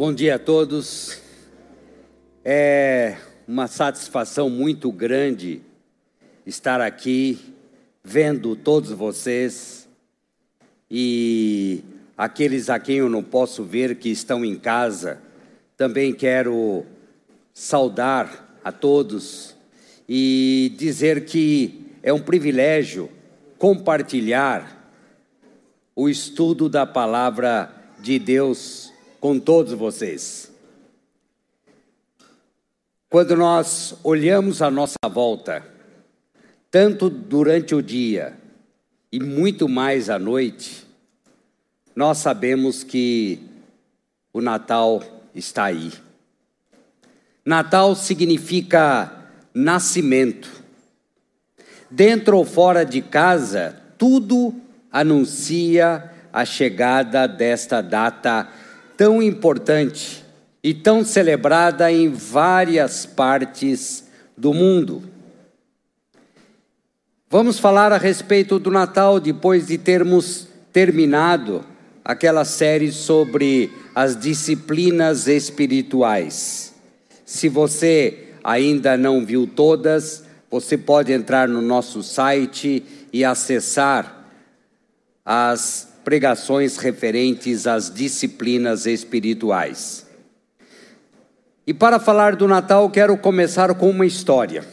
Bom dia a todos. É uma satisfação muito grande estar aqui vendo todos vocês e aqueles a quem eu não posso ver que estão em casa. Também quero saudar a todos e dizer que é um privilégio compartilhar o estudo da palavra de Deus com todos vocês. Quando nós olhamos à nossa volta, tanto durante o dia e muito mais à noite, nós sabemos que o Natal está aí. Natal significa nascimento. Dentro ou fora de casa, tudo anuncia a chegada desta data tão importante e tão celebrada em várias partes do mundo. Vamos falar a respeito do Natal depois de termos terminado aquela série sobre as disciplinas espirituais. Se você ainda não viu todas, você pode entrar no nosso site e acessar as pregações referentes às disciplinas espirituais. E para falar do Natal, quero começar com uma história.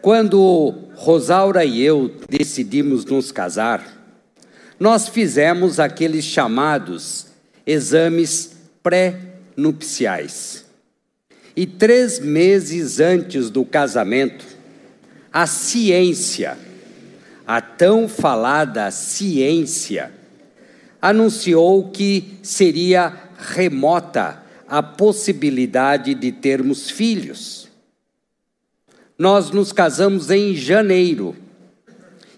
Quando Rosaura e eu decidimos nos casar, nós fizemos aqueles chamados exames pré-nupciais. E três meses antes do casamento, a ciência, a tão falada ciência anunciou que seria remota a possibilidade de termos filhos. Nós nos casamos em janeiro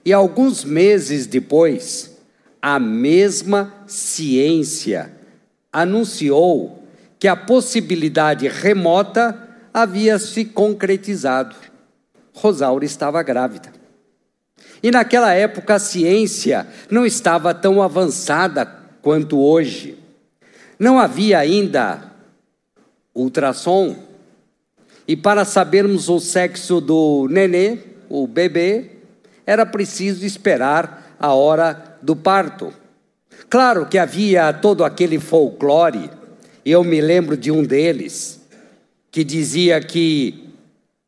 e alguns meses depois, a mesma ciência anunciou que a possibilidade remota havia se concretizado. Rosaura estava grávida. E naquela época a ciência não estava tão avançada quanto hoje. Não havia ainda ultrassom. E para sabermos o sexo do nenê, o bebê, era preciso esperar a hora do parto. Claro que havia todo aquele folclore, eu me lembro de um deles, que dizia que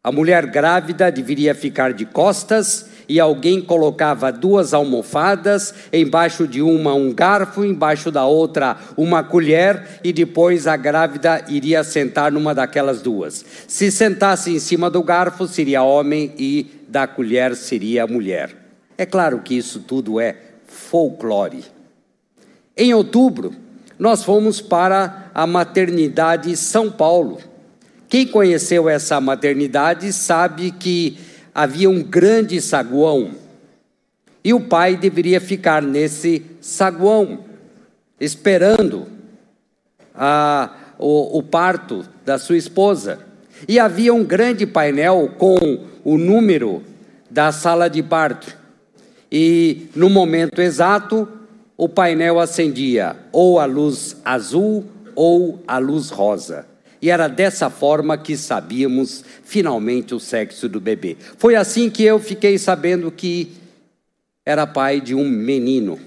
a mulher grávida deveria ficar de costas e alguém colocava duas almofadas, embaixo de uma um garfo, embaixo da outra uma colher, e depois a grávida iria sentar numa daquelas duas. Se sentasse em cima do garfo, seria homem, e da colher seria mulher. É claro que isso tudo é folclore. Em outubro, nós fomos para a maternidade São Paulo. Quem conheceu essa maternidade sabe que havia um grande saguão e o pai deveria ficar nesse saguão, esperando a, o, o parto da sua esposa. E havia um grande painel com o número da sala de parto. E no momento exato, o painel acendia ou a luz azul ou a luz rosa. E era dessa forma que sabíamos finalmente o sexo do bebê. Foi assim que eu fiquei sabendo que era pai de um menino.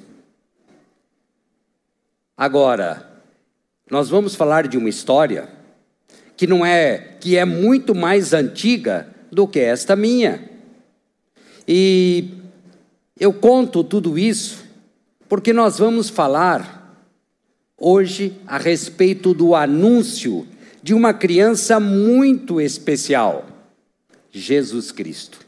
Agora, nós vamos falar de uma história que não é que é muito mais antiga do que esta minha. E eu conto tudo isso porque nós vamos falar hoje a respeito do anúncio de uma criança muito especial, Jesus Cristo.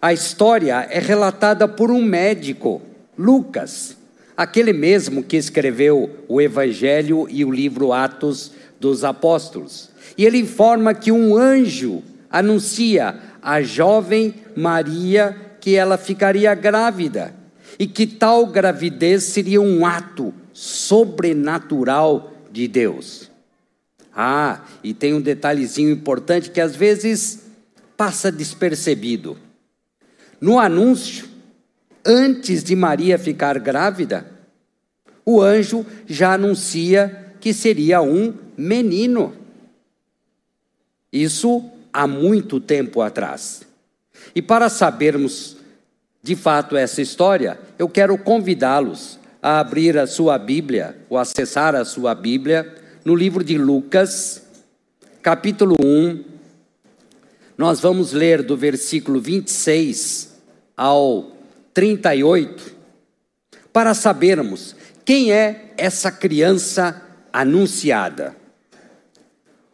A história é relatada por um médico, Lucas, aquele mesmo que escreveu o Evangelho e o livro Atos dos Apóstolos. E ele informa que um anjo anuncia à jovem Maria que ela ficaria grávida e que tal gravidez seria um ato sobrenatural de Deus. Ah, e tem um detalhezinho importante que às vezes passa despercebido. No anúncio, antes de Maria ficar grávida, o anjo já anuncia que seria um menino. Isso há muito tempo atrás. E para sabermos de fato essa história, eu quero convidá-los a abrir a sua Bíblia, ou acessar a sua Bíblia, no livro de Lucas, capítulo 1. Nós vamos ler do versículo 26 ao 38, para sabermos quem é essa criança anunciada.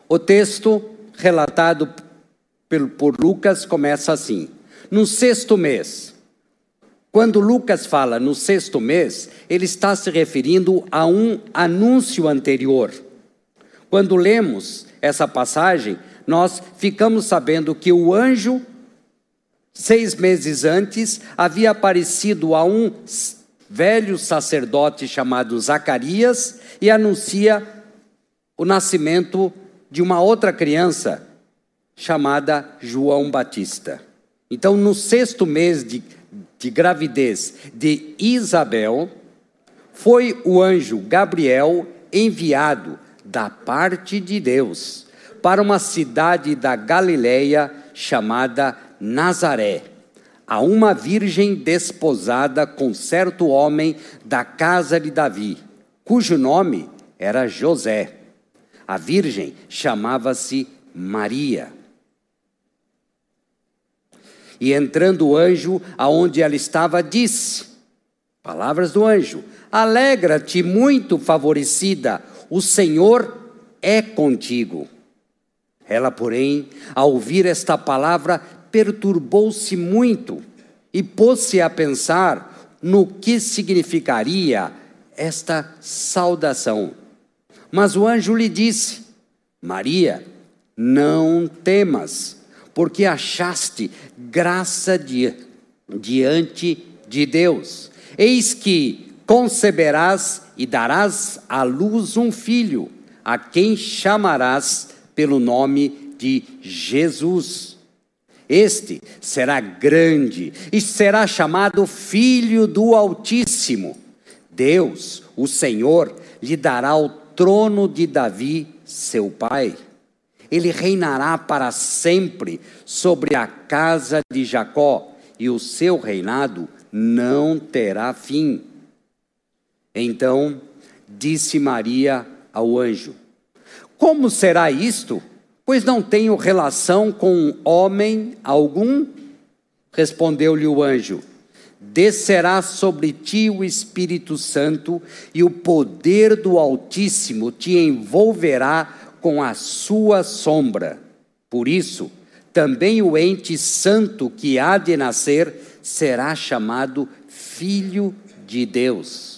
O texto relatado por Lucas começa assim: no sexto mês. Quando Lucas fala no sexto mês, ele está se referindo a um anúncio anterior. Quando lemos essa passagem, nós ficamos sabendo que o anjo, seis meses antes, havia aparecido a um velho sacerdote chamado Zacarias e anuncia o nascimento de uma outra criança chamada João Batista. Então, no sexto mês de, de gravidez de Isabel, foi o anjo Gabriel enviado da parte de Deus para uma cidade da Galileia chamada Nazaré, a uma virgem desposada com certo homem da casa de Davi, cujo nome era José. A virgem chamava-se Maria. E entrando o anjo aonde ela estava, disse: Palavras do anjo: Alegra-te, muito favorecida, o Senhor é contigo. Ela, porém, ao ouvir esta palavra, perturbou-se muito e pôs-se a pensar no que significaria esta saudação. Mas o anjo lhe disse: Maria, não temas porque achaste graça di diante de Deus. Eis que conceberás e darás à luz um filho, a quem chamarás pelo nome de Jesus. Este será grande e será chamado Filho do Altíssimo. Deus, o Senhor, lhe dará o trono de Davi, seu pai ele reinará para sempre sobre a casa de Jacó, e o seu reinado não terá fim. Então disse Maria ao anjo: Como será isto? Pois não tenho relação com homem algum. Respondeu-lhe o anjo: Descerá sobre ti o Espírito Santo, e o poder do Altíssimo te envolverá com a sua sombra. Por isso, também o ente santo que há de nascer será chamado Filho de Deus.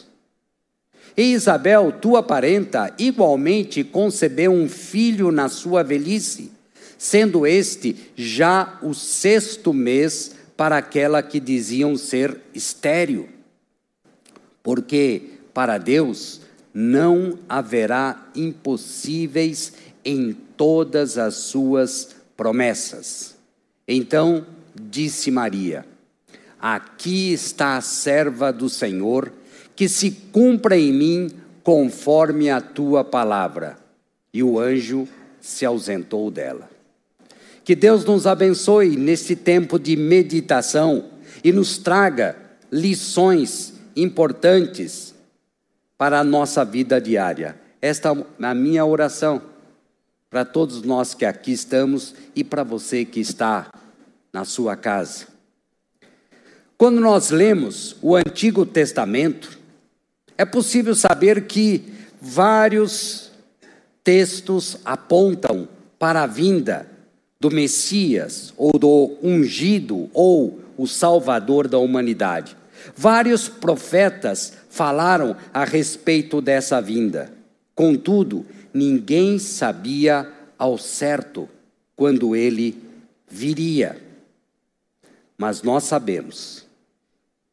E Isabel, tua parenta, igualmente concebeu um filho na sua velhice, sendo este já o sexto mês para aquela que diziam ser estéril. Porque para Deus não haverá impossíveis em todas as suas promessas. Então disse Maria: Aqui está a serva do Senhor, que se cumpra em mim conforme a tua palavra. E o anjo se ausentou dela. Que Deus nos abençoe nesse tempo de meditação e nos traga lições importantes para a nossa vida diária. Esta é a minha oração para todos nós que aqui estamos e para você que está na sua casa. Quando nós lemos o Antigo Testamento, é possível saber que vários textos apontam para a vinda do Messias, ou do ungido, ou o Salvador da humanidade. Vários profetas falaram a respeito dessa vinda. Contudo, ninguém sabia ao certo quando ele viria. Mas nós sabemos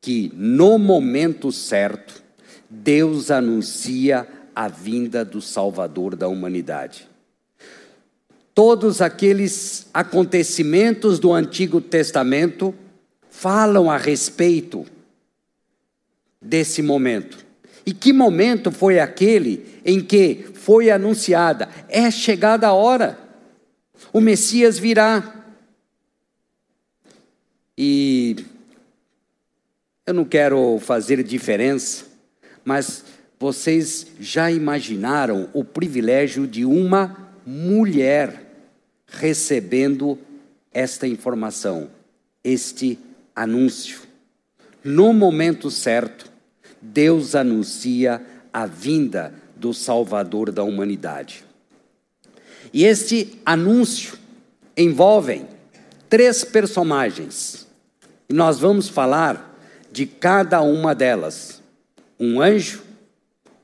que no momento certo, Deus anuncia a vinda do Salvador da humanidade. Todos aqueles acontecimentos do Antigo Testamento falam a respeito desse momento. E que momento foi aquele em que foi anunciada: é chegada a hora, o Messias virá. E eu não quero fazer diferença, mas vocês já imaginaram o privilégio de uma mulher recebendo esta informação, este anúncio? No momento certo, Deus anuncia a vinda do Salvador da humanidade. E este anúncio envolve três personagens. E nós vamos falar de cada uma delas: um anjo,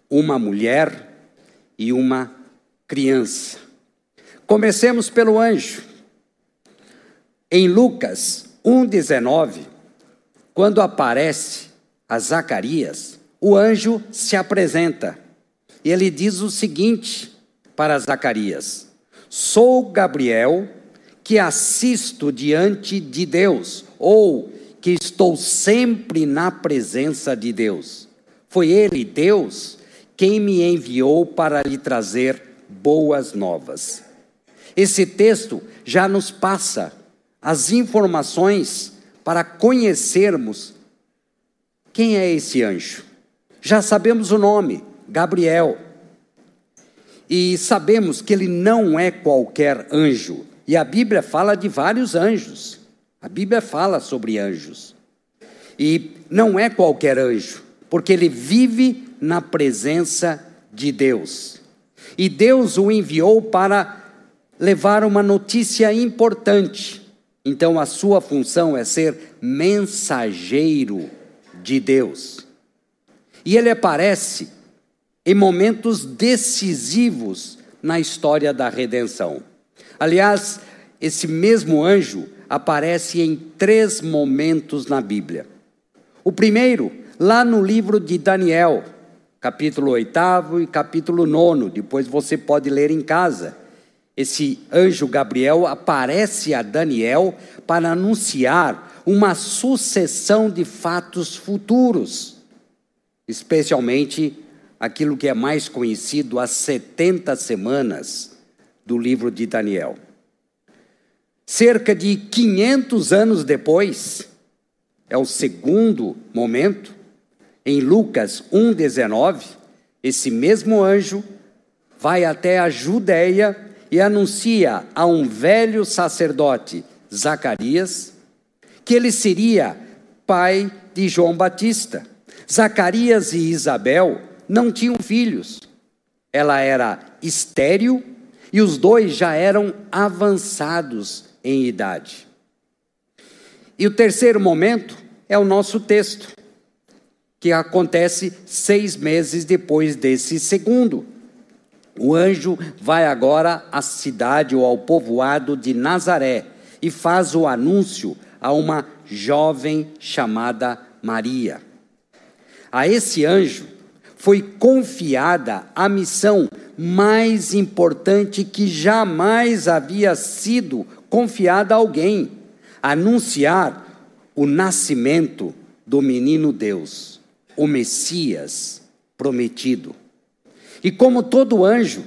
uma mulher e uma criança. Comecemos pelo anjo. Em Lucas 1,19, quando aparece a Zacarias, o anjo se apresenta e ele diz o seguinte para Zacarias: Sou Gabriel que assisto diante de Deus, ou que estou sempre na presença de Deus. Foi Ele, Deus, quem me enviou para lhe trazer boas novas. Esse texto já nos passa as informações para conhecermos quem é esse anjo. Já sabemos o nome, Gabriel. E sabemos que ele não é qualquer anjo. E a Bíblia fala de vários anjos. A Bíblia fala sobre anjos. E não é qualquer anjo, porque ele vive na presença de Deus. E Deus o enviou para levar uma notícia importante. Então a sua função é ser mensageiro de Deus. E ele aparece em momentos decisivos na história da redenção. Aliás, esse mesmo anjo aparece em três momentos na Bíblia. O primeiro, lá no livro de Daniel, capítulo 8 e capítulo 9, depois você pode ler em casa. Esse anjo Gabriel aparece a Daniel para anunciar uma sucessão de fatos futuros, especialmente aquilo que é mais conhecido as 70 semanas do livro de Daniel. Cerca de 500 anos depois, é o segundo momento, em Lucas 1,19, esse mesmo anjo vai até a Judéia e anuncia a um velho sacerdote, Zacarias, que ele seria pai de João Batista. Zacarias e Isabel não tinham filhos. Ela era estéril e os dois já eram avançados em idade. E o terceiro momento é o nosso texto, que acontece seis meses depois desse segundo. O anjo vai agora à cidade ou ao povoado de Nazaré e faz o anúncio a uma jovem chamada Maria. A esse anjo foi confiada a missão mais importante que jamais havia sido confiada a alguém: anunciar o nascimento do menino Deus, o Messias prometido. E como todo anjo,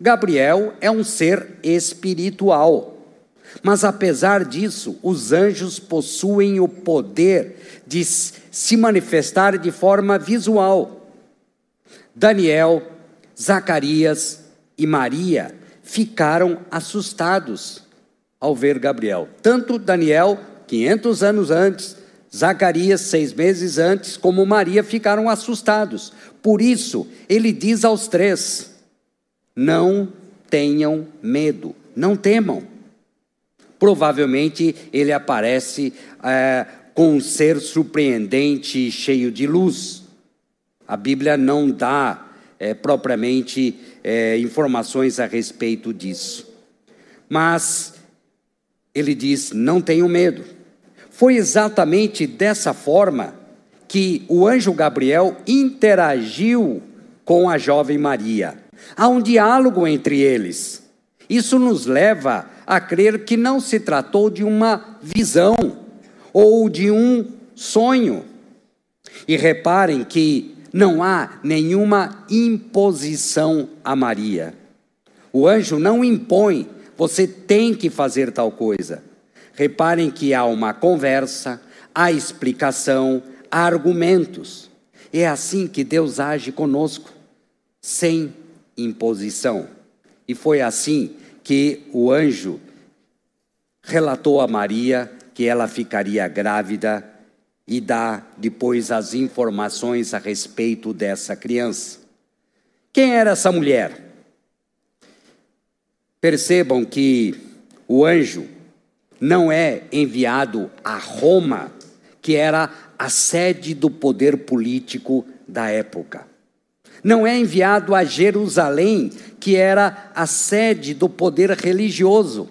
Gabriel é um ser espiritual. Mas apesar disso, os anjos possuem o poder de se manifestar de forma visual. Daniel, Zacarias e Maria ficaram assustados ao ver Gabriel. Tanto Daniel, 500 anos antes, Zacarias, seis meses antes, como Maria ficaram assustados. Por isso, ele diz aos três: não tenham medo, não temam. Provavelmente ele aparece é, com um ser surpreendente e cheio de luz. A Bíblia não dá é, propriamente é, informações a respeito disso. Mas ele diz: não tenham medo. Foi exatamente dessa forma que o anjo Gabriel interagiu com a jovem Maria. Há um diálogo entre eles. Isso nos leva a crer que não se tratou de uma visão ou de um sonho. E reparem que não há nenhuma imposição a Maria. O anjo não impõe, você tem que fazer tal coisa. Reparem que há uma conversa, há explicação, há argumentos. É assim que Deus age conosco, sem imposição. E foi assim que o anjo relatou a Maria que ela ficaria grávida e dá depois as informações a respeito dessa criança. Quem era essa mulher? Percebam que o anjo não é enviado a Roma, que era a sede do poder político da época. Não é enviado a Jerusalém, que era a sede do poder religioso.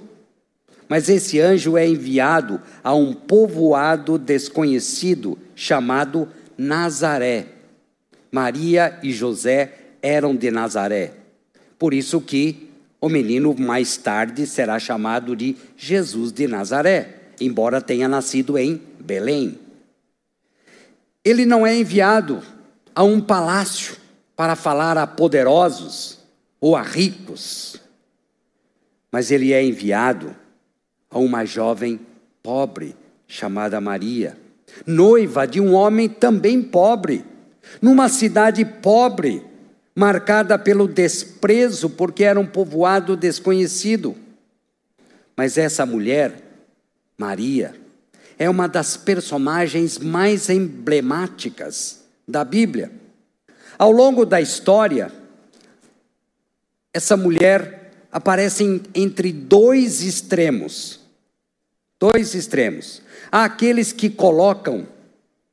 Mas esse anjo é enviado a um povoado desconhecido chamado Nazaré. Maria e José eram de Nazaré. Por isso que o menino mais tarde será chamado de Jesus de Nazaré, embora tenha nascido em Belém. Ele não é enviado a um palácio para falar a poderosos ou a ricos, mas ele é enviado a uma jovem pobre chamada Maria, noiva de um homem também pobre, numa cidade pobre, marcada pelo desprezo, porque era um povoado desconhecido. Mas essa mulher, Maria, é uma das personagens mais emblemáticas da Bíblia. Ao longo da história, essa mulher aparece entre dois extremos dois extremos. Há aqueles que colocam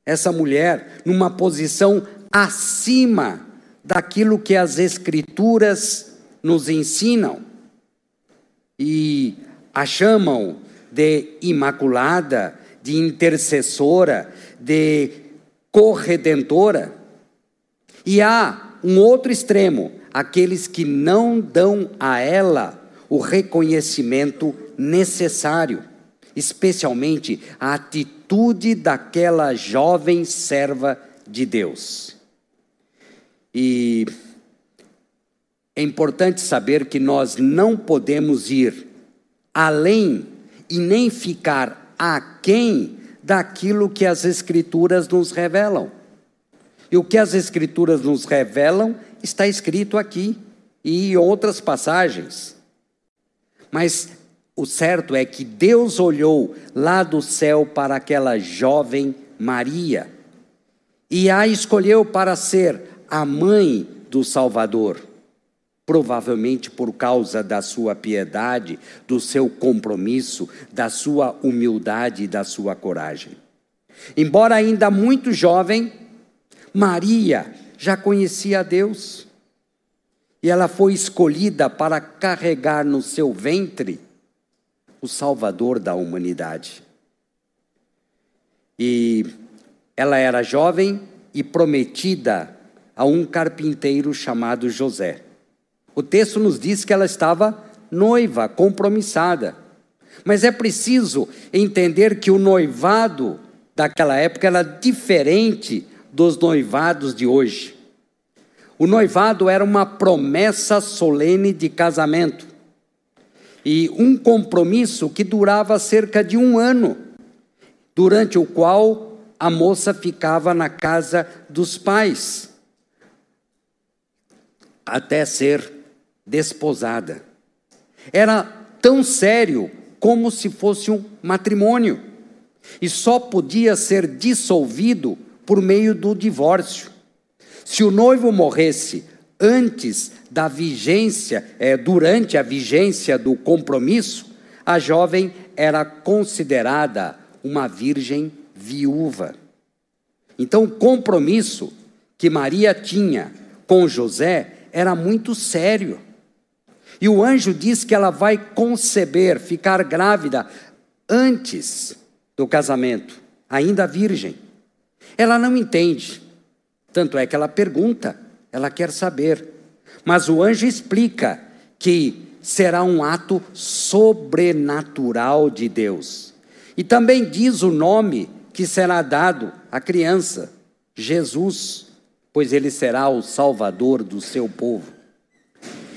essa mulher numa posição acima daquilo que as Escrituras nos ensinam e a chamam de imaculada, de intercessora, de corredentora. E há um outro extremo, aqueles que não dão a ela o reconhecimento necessário especialmente a atitude daquela jovem serva de Deus. E é importante saber que nós não podemos ir além e nem ficar aquém daquilo que as Escrituras nos revelam. E o que as Escrituras nos revelam está escrito aqui e em outras passagens. Mas o certo é que Deus olhou lá do céu para aquela jovem Maria e a escolheu para ser a mãe do Salvador. Provavelmente por causa da sua piedade, do seu compromisso, da sua humildade e da sua coragem. Embora ainda muito jovem, Maria já conhecia a Deus e ela foi escolhida para carregar no seu ventre o Salvador da humanidade. E ela era jovem e prometida a um carpinteiro chamado José. O texto nos diz que ela estava noiva, compromissada. Mas é preciso entender que o noivado daquela época era diferente dos noivados de hoje. O noivado era uma promessa solene de casamento e um compromisso que durava cerca de um ano, durante o qual a moça ficava na casa dos pais, até ser desposada. Era tão sério como se fosse um matrimônio, e só podia ser dissolvido por meio do divórcio. Se o noivo morresse antes da vigência, é, durante a vigência do compromisso, a jovem era considerada uma virgem viúva. Então, o compromisso que Maria tinha com José era muito sério. E o anjo diz que ela vai conceber, ficar grávida antes do casamento, ainda virgem. Ela não entende. Tanto é que ela pergunta ela quer saber. Mas o anjo explica que será um ato sobrenatural de Deus. E também diz o nome que será dado à criança: Jesus. Pois ele será o salvador do seu povo.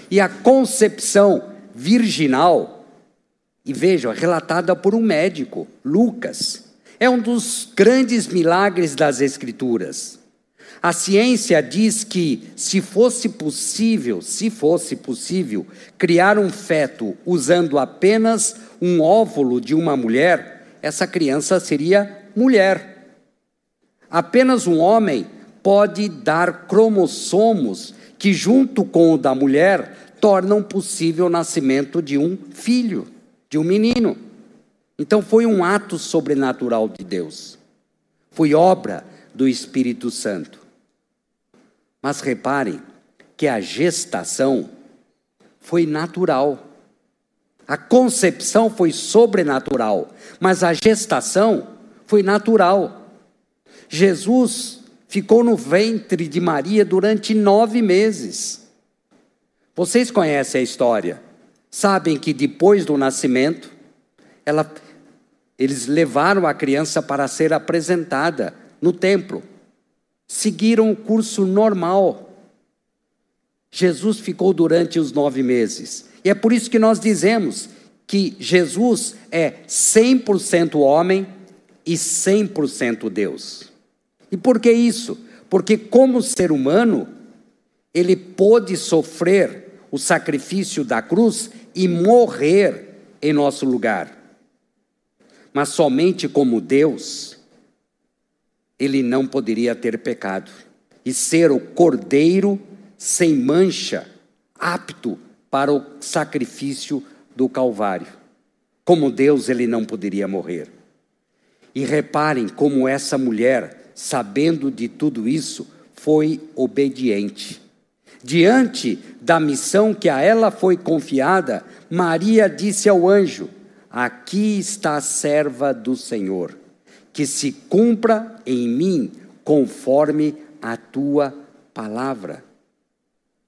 E a concepção virginal, e vejam, relatada por um médico, Lucas, é um dos grandes milagres das Escrituras. A ciência diz que se fosse possível, se fosse possível, criar um feto usando apenas um óvulo de uma mulher, essa criança seria mulher. Apenas um homem pode dar cromossomos que, junto com o da mulher, tornam possível o nascimento de um filho, de um menino. Então foi um ato sobrenatural de Deus. Foi obra do Espírito Santo. Mas reparem que a gestação foi natural. A concepção foi sobrenatural, mas a gestação foi natural. Jesus ficou no ventre de Maria durante nove meses. Vocês conhecem a história, sabem que depois do nascimento, ela, eles levaram a criança para ser apresentada no templo seguiram o curso normal. Jesus ficou durante os nove meses. E é por isso que nós dizemos que Jesus é 100% homem e 100% Deus. E por que isso? Porque, como ser humano, ele pôde sofrer o sacrifício da cruz e morrer em nosso lugar. Mas somente como Deus, ele não poderia ter pecado e ser o cordeiro sem mancha, apto para o sacrifício do Calvário. Como Deus, ele não poderia morrer. E reparem como essa mulher, sabendo de tudo isso, foi obediente. Diante da missão que a ela foi confiada, Maria disse ao anjo: Aqui está a serva do Senhor que se cumpra em mim conforme a tua palavra.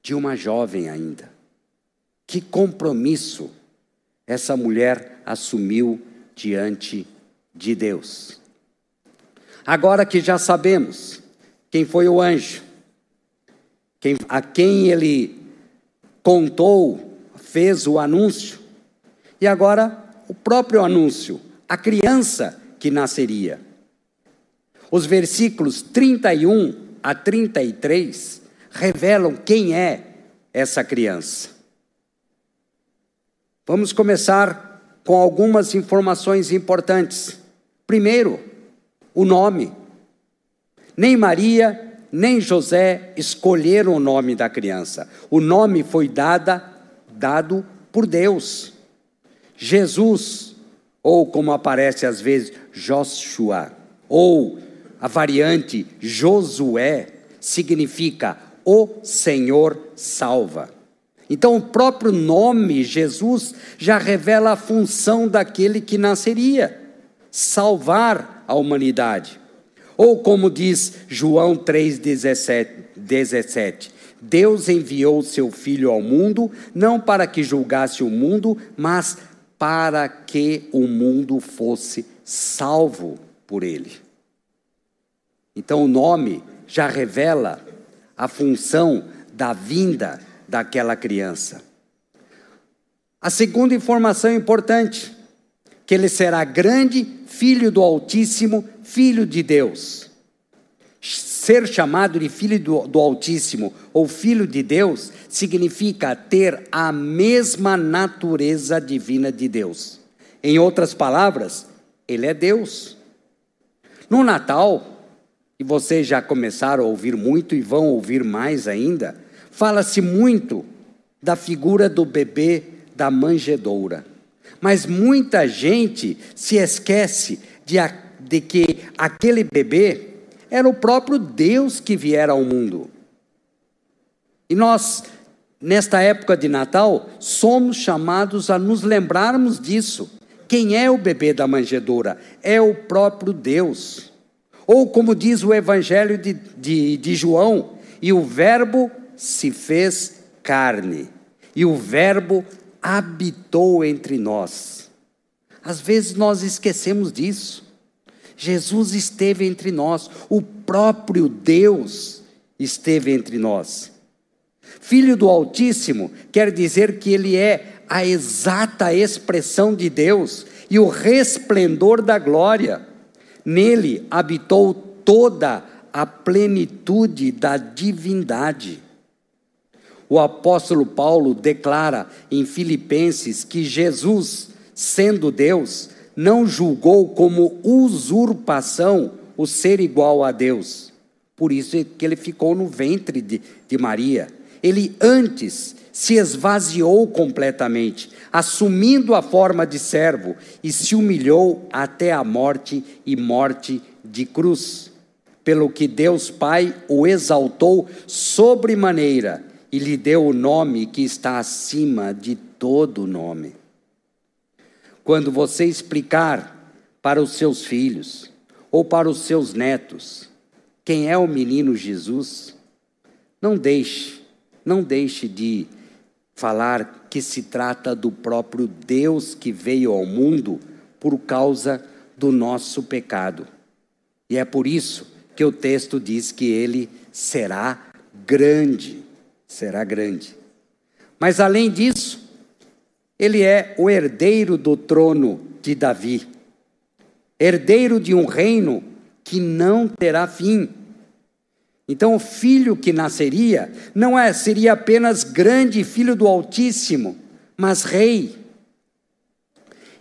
De uma jovem ainda. Que compromisso essa mulher assumiu diante de Deus. Agora que já sabemos quem foi o anjo, quem, a quem ele contou, fez o anúncio, e agora o próprio anúncio, a criança que nasceria. Os versículos 31 a 33 revelam quem é essa criança. Vamos começar com algumas informações importantes. Primeiro, o nome. Nem Maria, nem José escolheram o nome da criança. O nome foi dada, dado por Deus. Jesus ou como aparece às vezes Joshua, ou a variante Josué, significa o Senhor salva. Então, o próprio nome Jesus já revela a função daquele que nasceria: salvar a humanidade. Ou como diz João 3,17: Deus enviou seu Filho ao mundo, não para que julgasse o mundo, mas para que o mundo fosse salvo por ele. Então o nome já revela a função da vinda daquela criança. A segunda informação importante, que ele será grande, filho do Altíssimo, filho de Deus ser chamado de filho do, do, Altíssimo ou filho de Deus significa ter a mesma natureza divina de Deus. Em outras palavras, ele é Deus. No Natal, e vocês já começaram a ouvir muito e vão ouvir mais ainda, fala-se muito da figura do bebê da manjedoura. Mas muita gente se esquece de, de que aquele bebê era o próprio Deus que viera ao mundo. E nós, nesta época de Natal, somos chamados a nos lembrarmos disso. Quem é o bebê da manjedoura? É o próprio Deus. Ou como diz o Evangelho de, de, de João, e o Verbo se fez carne, e o Verbo habitou entre nós. Às vezes nós esquecemos disso. Jesus esteve entre nós, o próprio Deus esteve entre nós. Filho do Altíssimo quer dizer que ele é a exata expressão de Deus e o resplendor da glória. Nele habitou toda a plenitude da divindade. O apóstolo Paulo declara em Filipenses que Jesus, sendo Deus, não julgou como usurpação o ser igual a Deus. Por isso é que ele ficou no ventre de, de Maria. Ele antes se esvaziou completamente, assumindo a forma de servo, e se humilhou até a morte e morte de cruz. Pelo que Deus Pai o exaltou sobremaneira e lhe deu o nome que está acima de todo nome. Quando você explicar para os seus filhos ou para os seus netos quem é o menino Jesus, não deixe, não deixe de falar que se trata do próprio Deus que veio ao mundo por causa do nosso pecado. E é por isso que o texto diz que ele será grande, será grande. Mas além disso, ele é o herdeiro do trono de Davi, herdeiro de um reino que não terá fim. Então, o filho que nasceria não é, seria apenas grande filho do Altíssimo, mas rei.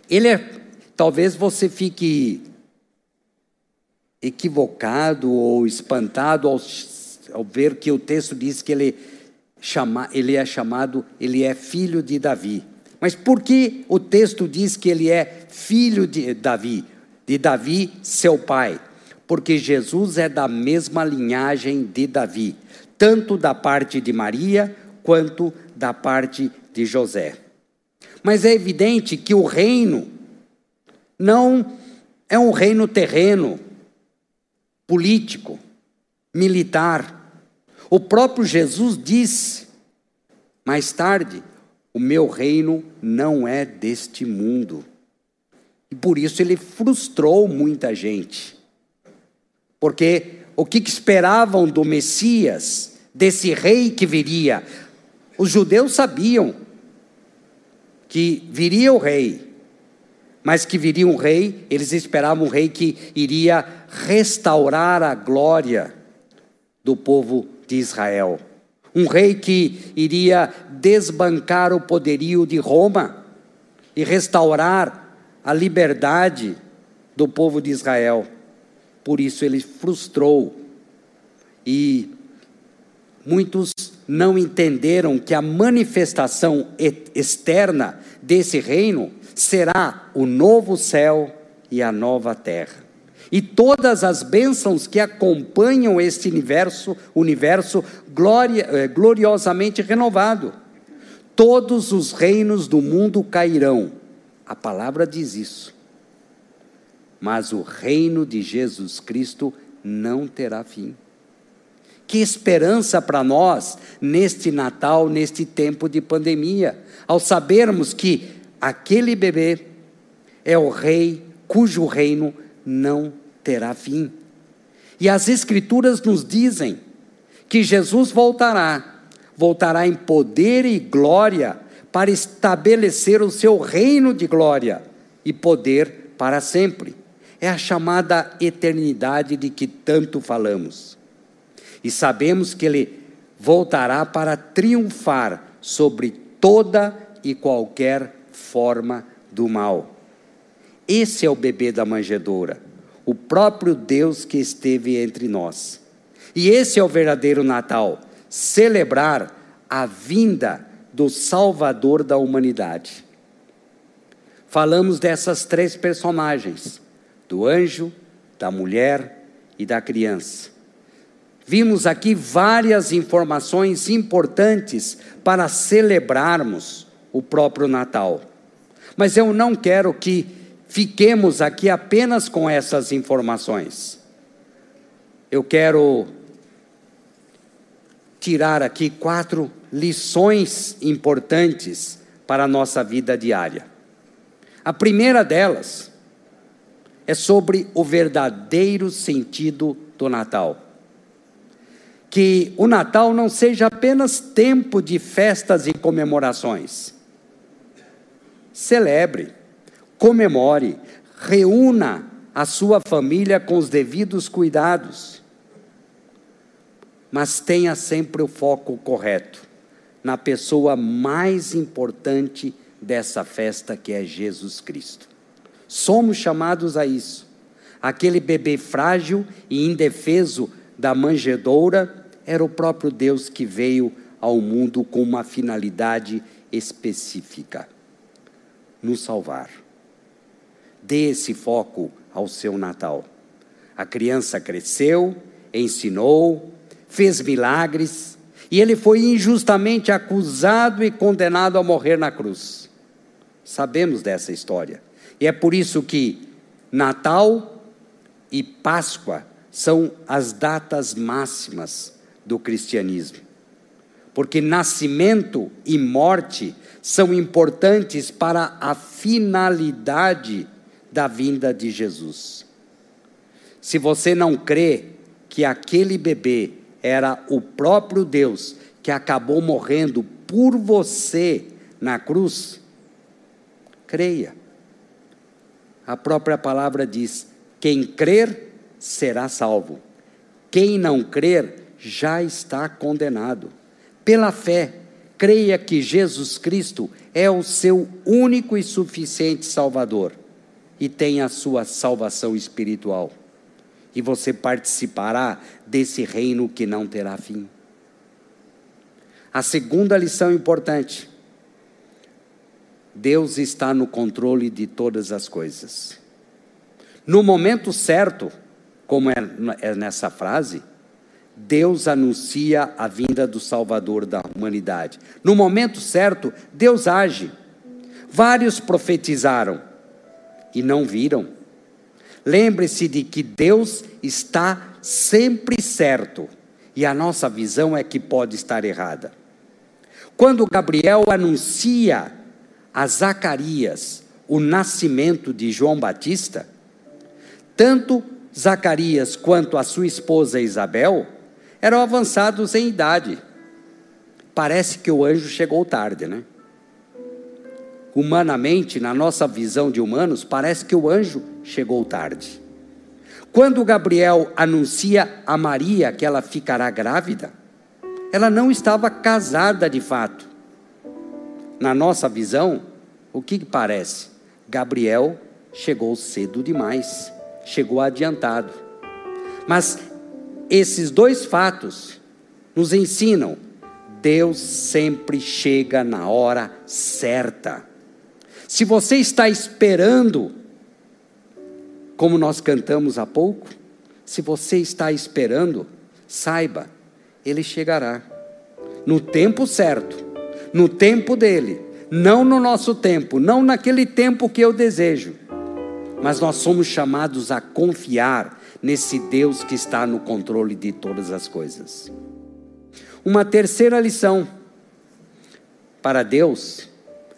Ele é, talvez você fique equivocado ou espantado ao, ao ver que o texto diz que ele, chama, ele é chamado, ele é filho de Davi. Mas por que o texto diz que ele é filho de Davi? De Davi, seu pai porque Jesus é da mesma linhagem de Davi, tanto da parte de Maria quanto da parte de José. Mas é evidente que o reino não é um reino terreno, político, militar. O próprio Jesus disse mais tarde: O meu reino não é deste mundo. E por isso ele frustrou muita gente. Porque o que esperavam do Messias, desse rei que viria? Os judeus sabiam que viria o rei, mas que viria um rei, eles esperavam um rei que iria restaurar a glória do povo de Israel. Um rei que iria desbancar o poderio de Roma e restaurar a liberdade do povo de Israel. Por isso ele frustrou. E muitos não entenderam que a manifestação externa desse reino será o novo céu e a nova terra. E todas as bênçãos que acompanham este universo, universo gloria, eh, gloriosamente renovado. Todos os reinos do mundo cairão. A palavra diz isso mas o reino de Jesus Cristo não terá fim. Que esperança para nós neste Natal, neste tempo de pandemia, ao sabermos que aquele bebê é o rei cujo reino não terá fim. E as Escrituras nos dizem que Jesus voltará, voltará em poder e glória para estabelecer o seu reino de glória e poder para sempre é a chamada eternidade de que tanto falamos. E sabemos que Ele voltará para triunfar sobre toda e qualquer forma do mal. Esse é o bebê da manjedoura, o próprio Deus que esteve entre nós. E esse é o verdadeiro Natal celebrar a vinda do Salvador da humanidade. Falamos dessas três personagens do anjo, da mulher e da criança. Vimos aqui várias informações importantes para celebrarmos o próprio Natal. Mas eu não quero que fiquemos aqui apenas com essas informações. Eu quero tirar aqui quatro lições importantes para a nossa vida diária. A primeira delas é sobre o verdadeiro sentido do Natal. que o Natal não seja apenas tempo de festas e comemorações. Celebre, comemore, reúna a sua família com os devidos cuidados. Mas tenha sempre o foco correto na pessoa mais importante dessa festa que é Jesus Cristo. Somos chamados a isso. Aquele bebê frágil e indefeso da manjedoura era o próprio Deus que veio ao mundo com uma finalidade específica: nos salvar. Dê esse foco ao seu Natal. A criança cresceu, ensinou, fez milagres, e ele foi injustamente acusado e condenado a morrer na cruz. Sabemos dessa história. E é por isso que Natal e Páscoa são as datas máximas do cristianismo. Porque nascimento e morte são importantes para a finalidade da vinda de Jesus. Se você não crê que aquele bebê era o próprio Deus que acabou morrendo por você na cruz, creia. A própria palavra diz: quem crer será salvo, quem não crer já está condenado. Pela fé, creia que Jesus Cristo é o seu único e suficiente Salvador e tenha a sua salvação espiritual e você participará desse reino que não terá fim. A segunda lição importante: Deus está no controle de todas as coisas. No momento certo, como é, é nessa frase, Deus anuncia a vinda do Salvador da humanidade. No momento certo, Deus age. Vários profetizaram e não viram. Lembre-se de que Deus está sempre certo e a nossa visão é que pode estar errada. Quando Gabriel anuncia a Zacarias o nascimento de João Batista, tanto Zacarias quanto a sua esposa Isabel eram avançados em idade. Parece que o anjo chegou tarde, né? Humanamente, na nossa visão de humanos, parece que o anjo chegou tarde. Quando Gabriel anuncia a Maria que ela ficará grávida, ela não estava casada de fato. Na nossa visão, o que, parece? Gabriel chegou cedo demais, chegou adiantado. Mas esses dois fatos nos ensinam: Deus sempre chega na hora certa. Se você está esperando, como nós cantamos há pouco, se você está esperando, saiba, ele chegará no tempo certo, no tempo dele, não no nosso tempo, não naquele tempo que eu desejo. Mas nós somos chamados a confiar nesse Deus que está no controle de todas as coisas. Uma terceira lição: para Deus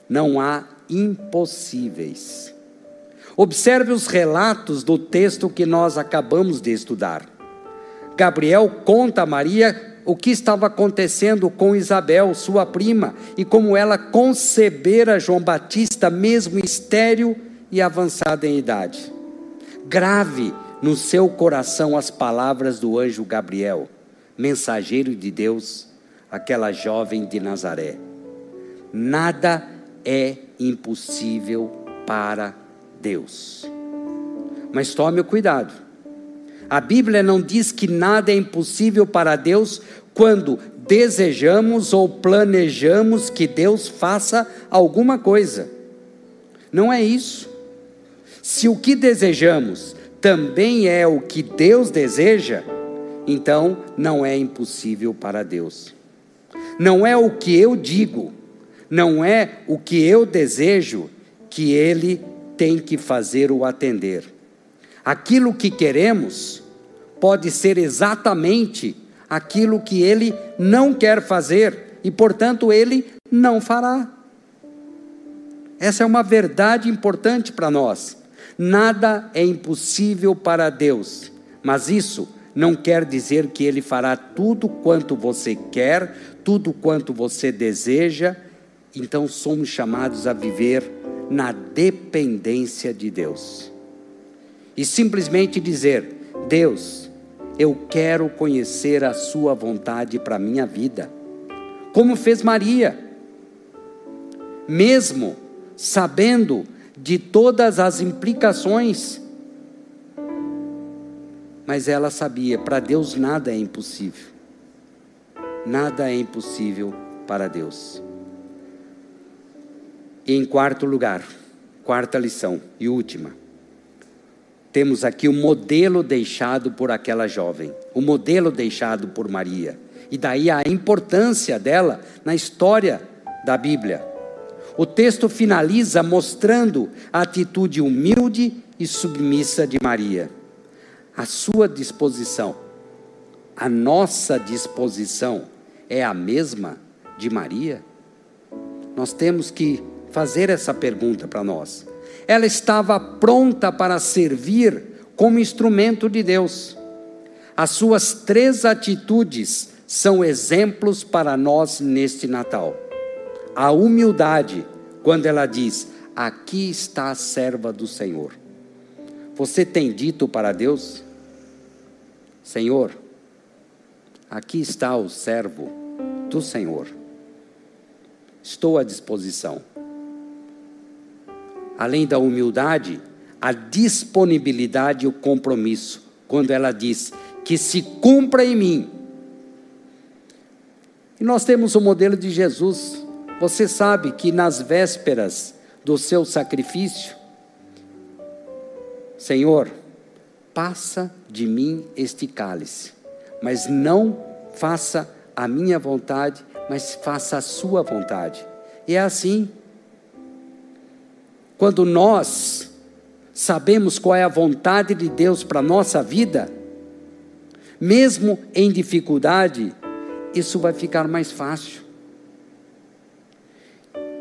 não há impossíveis. Observe os relatos do texto que nós acabamos de estudar. Gabriel conta a Maria o que estava acontecendo com Isabel, sua prima, e como ela concebera João Batista, mesmo estéril e avançada em idade. Grave no seu coração as palavras do anjo Gabriel, mensageiro de Deus, aquela jovem de Nazaré. Nada é impossível para Deus. Mas tome cuidado. A Bíblia não diz que nada é impossível para Deus quando desejamos ou planejamos que Deus faça alguma coisa. Não é isso. Se o que desejamos também é o que Deus deseja, então não é impossível para Deus. Não é o que eu digo, não é o que eu desejo que ele tem que fazer ou atender. Aquilo que queremos pode ser exatamente aquilo que ele não quer fazer e, portanto, ele não fará. Essa é uma verdade importante para nós. Nada é impossível para Deus, mas isso não quer dizer que Ele fará tudo quanto você quer, tudo quanto você deseja. Então somos chamados a viver na dependência de Deus. E simplesmente dizer: Deus, eu quero conhecer a Sua vontade para a minha vida. Como fez Maria, mesmo sabendo de todas as implicações, mas ela sabia: para Deus nada é impossível. Nada é impossível para Deus. E em quarto lugar, quarta lição e última, temos aqui o modelo deixado por aquela jovem, o modelo deixado por Maria. E daí a importância dela na história da Bíblia. O texto finaliza mostrando a atitude humilde e submissa de Maria. A sua disposição, a nossa disposição é a mesma de Maria? Nós temos que fazer essa pergunta para nós. Ela estava pronta para servir como instrumento de Deus. As suas três atitudes são exemplos para nós neste Natal. A humildade, quando ela diz: Aqui está a serva do Senhor. Você tem dito para Deus: Senhor, aqui está o servo do Senhor. Estou à disposição além da humildade, a disponibilidade e o compromisso, quando ela diz que se cumpra em mim. E nós temos o modelo de Jesus. Você sabe que nas vésperas do seu sacrifício, Senhor, passa de mim este cálice, mas não faça a minha vontade, mas faça a sua vontade. E é assim quando nós sabemos qual é a vontade de Deus para a nossa vida, mesmo em dificuldade, isso vai ficar mais fácil.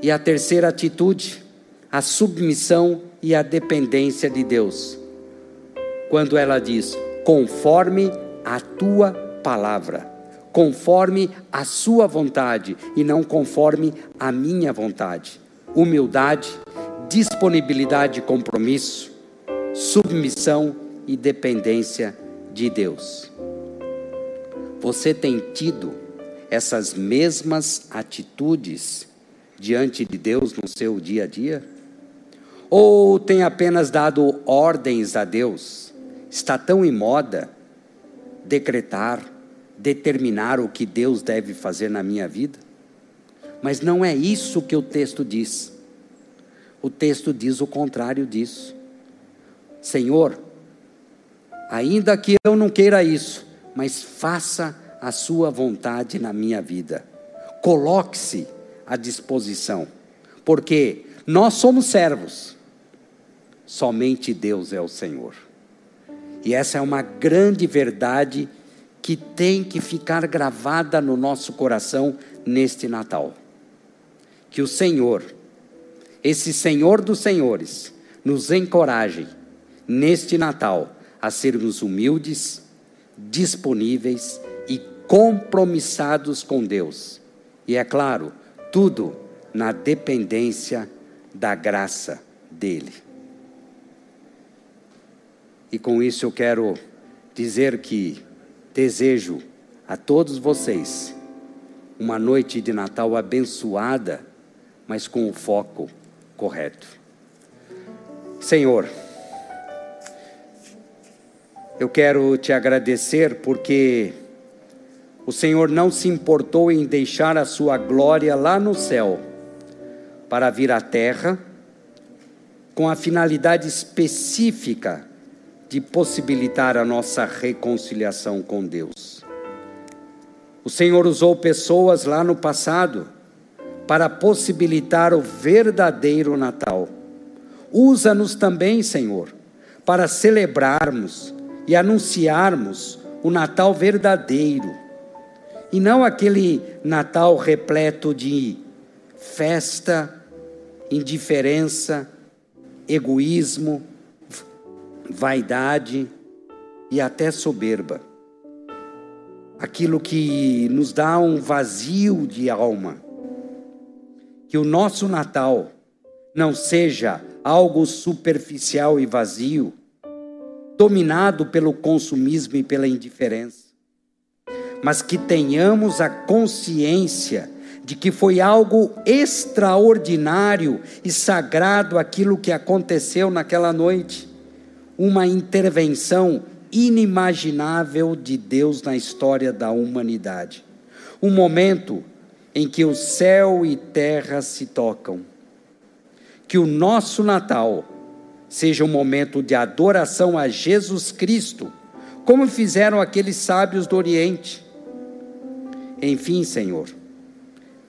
E a terceira atitude, a submissão e a dependência de Deus. Quando ela diz, conforme a tua palavra, conforme a sua vontade e não conforme a minha vontade. Humildade, disponibilidade compromisso, submissão e dependência de Deus. Você tem tido essas mesmas atitudes diante de Deus no seu dia a dia? Ou tem apenas dado ordens a Deus? Está tão em moda decretar, determinar o que Deus deve fazer na minha vida? Mas não é isso que o texto diz. O texto diz o contrário disso. Senhor, ainda que eu não queira isso, mas faça a sua vontade na minha vida. Coloque-se à disposição, porque nós somos servos, somente Deus é o Senhor. E essa é uma grande verdade que tem que ficar gravada no nosso coração neste Natal. Que o Senhor esse Senhor dos Senhores nos encoraje neste Natal a sermos humildes, disponíveis e compromissados com Deus. E é claro, tudo na dependência da graça dele. E com isso eu quero dizer que desejo a todos vocês uma noite de Natal abençoada, mas com o foco correto. Senhor, eu quero te agradecer porque o Senhor não se importou em deixar a sua glória lá no céu para vir à terra com a finalidade específica de possibilitar a nossa reconciliação com Deus. O Senhor usou pessoas lá no passado para possibilitar o verdadeiro Natal. Usa-nos também, Senhor, para celebrarmos e anunciarmos o Natal verdadeiro, e não aquele Natal repleto de festa, indiferença, egoísmo, vaidade e até soberba. aquilo que nos dá um vazio de alma. Que o nosso Natal não seja algo superficial e vazio, dominado pelo consumismo e pela indiferença, mas que tenhamos a consciência de que foi algo extraordinário e sagrado aquilo que aconteceu naquela noite, uma intervenção inimaginável de Deus na história da humanidade. Um momento em que o céu e terra se tocam. Que o nosso Natal seja um momento de adoração a Jesus Cristo, como fizeram aqueles sábios do Oriente. Enfim, Senhor,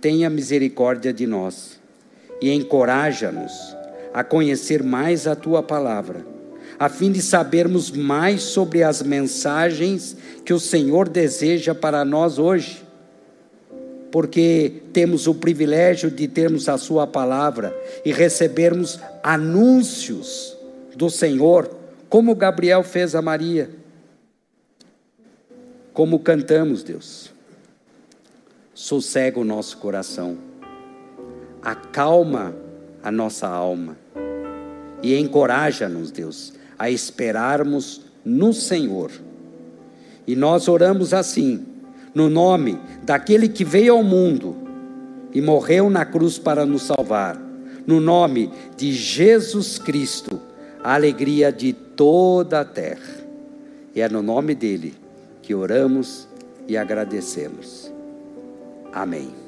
tenha misericórdia de nós e encoraja-nos a conhecer mais a tua palavra, a fim de sabermos mais sobre as mensagens que o Senhor deseja para nós hoje. Porque temos o privilégio de termos a Sua palavra e recebermos anúncios do Senhor, como Gabriel fez a Maria. Como cantamos, Deus sossega o nosso coração, acalma a nossa alma e encoraja-nos, Deus, a esperarmos no Senhor. E nós oramos assim, no nome daquele que veio ao mundo e morreu na cruz para nos salvar, no nome de Jesus Cristo, a alegria de toda a terra. E é no nome dele que oramos e agradecemos. Amém.